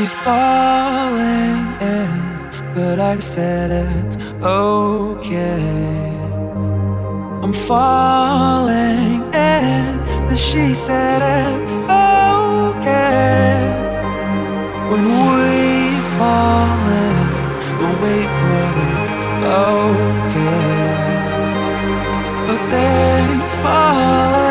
She's falling in, but I said it's okay. I'm falling in, but she said it's okay. When we fall in, we'll wait for the okay. But they fall in,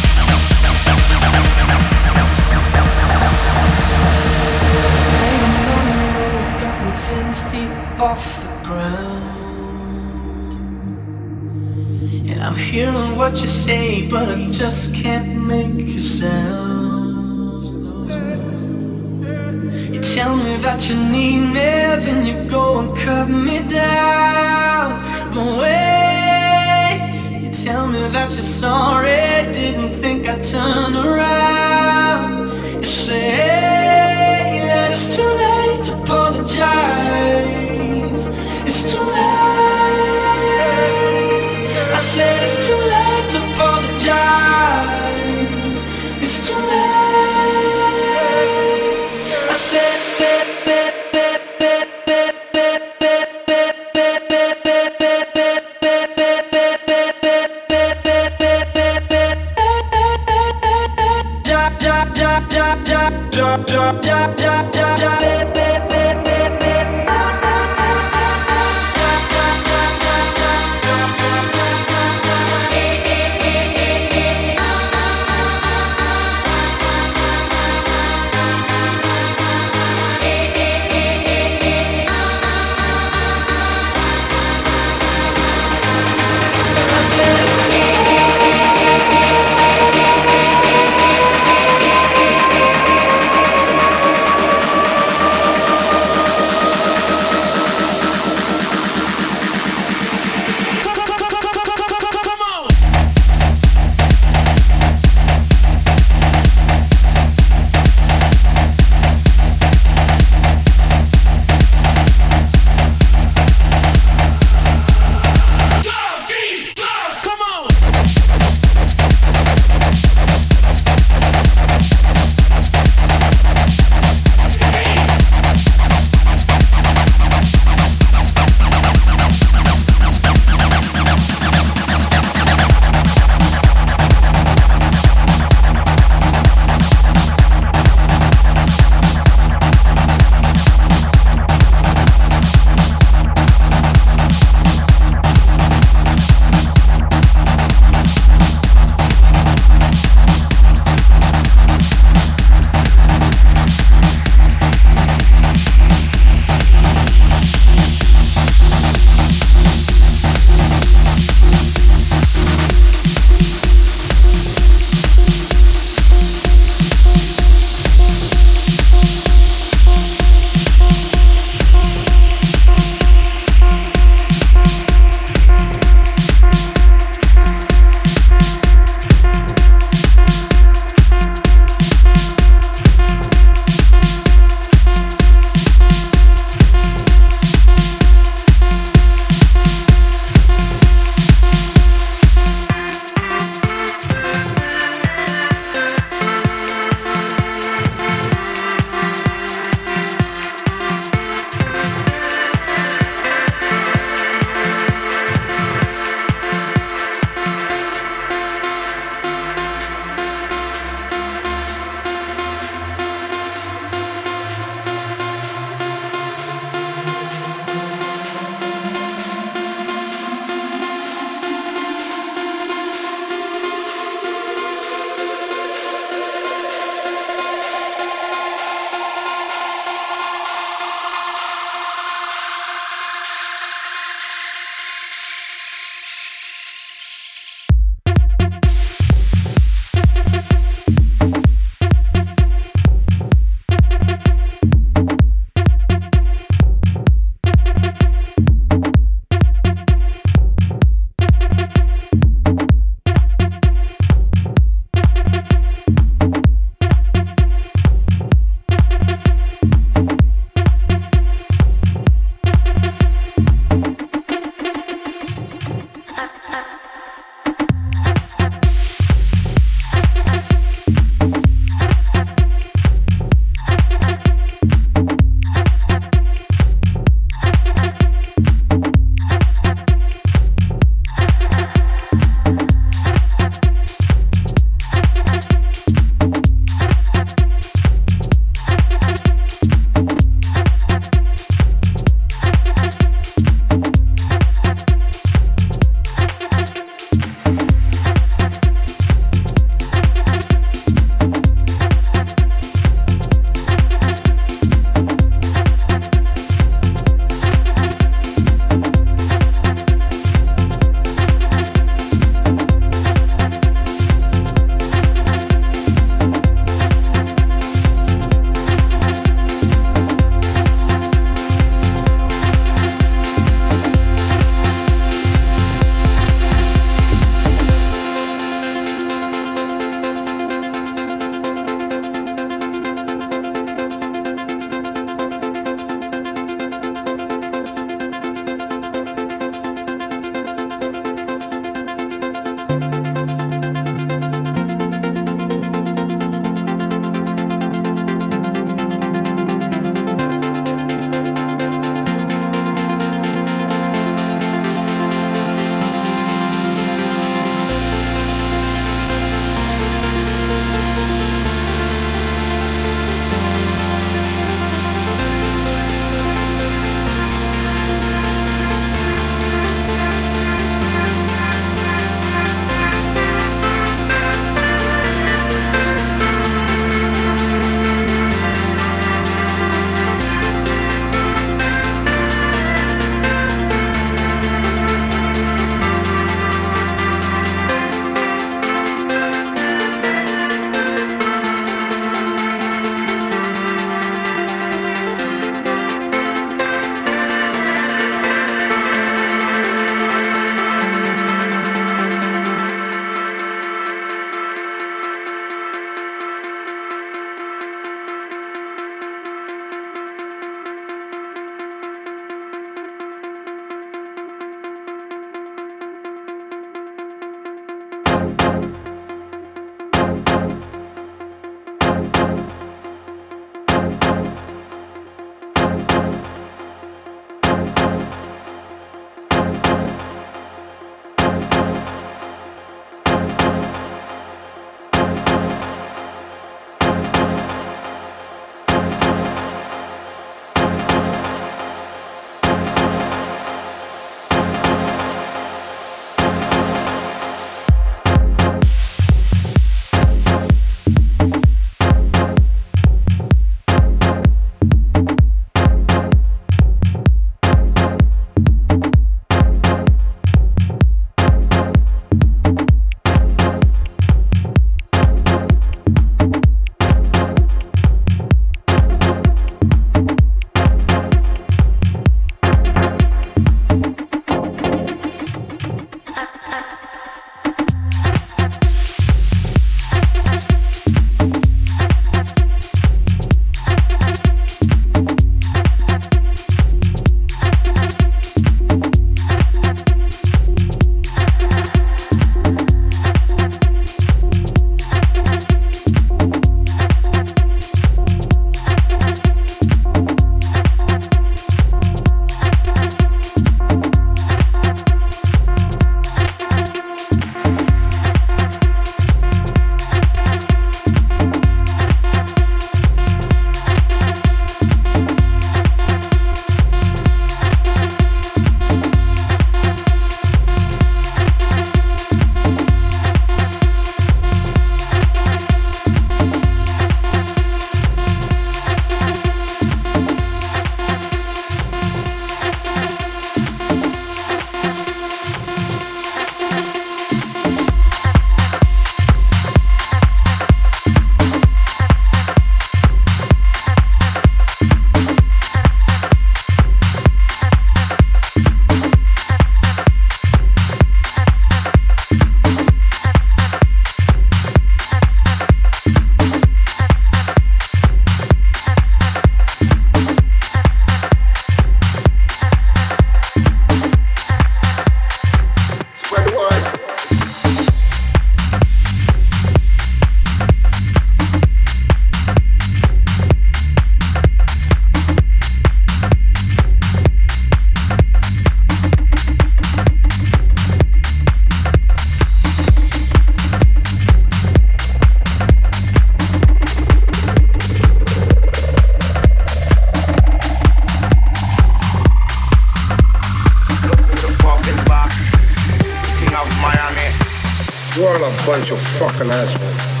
assholes.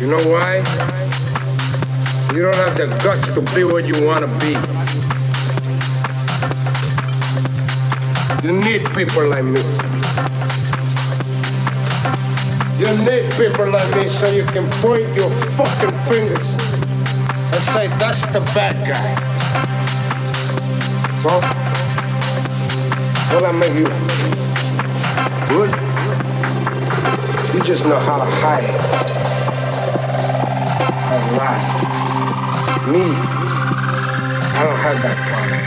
You know why? You don't have the guts to be what you want to be. You need people like me. You need people like me so you can point your fucking fingers and say, that's the bad guy. So, what I make you good? You just know how to hide. To lie. Me, I don't have that problem.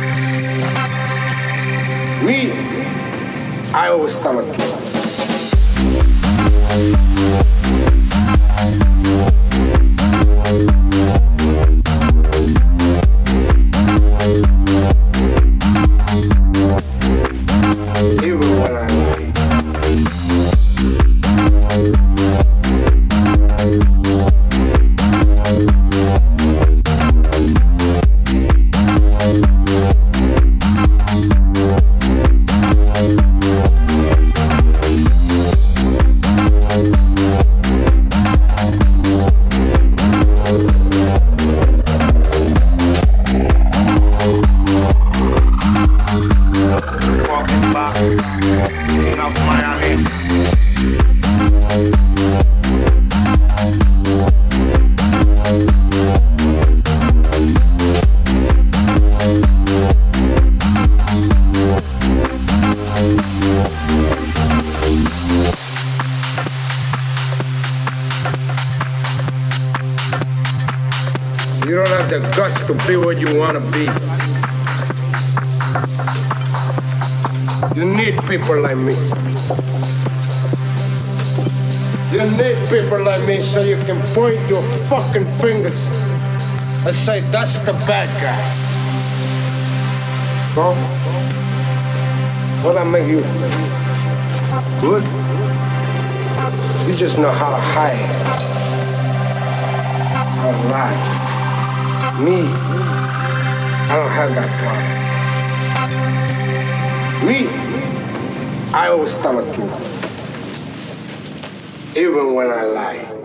Me, I always tell the truth. You want to be. You need people like me. You need people like me so you can point your fucking fingers and say, that's the bad guy. So, what I make you good? You just know how to hide, how to. Me, I don't have that problem. Me, I always tell the truth. Even when I lie.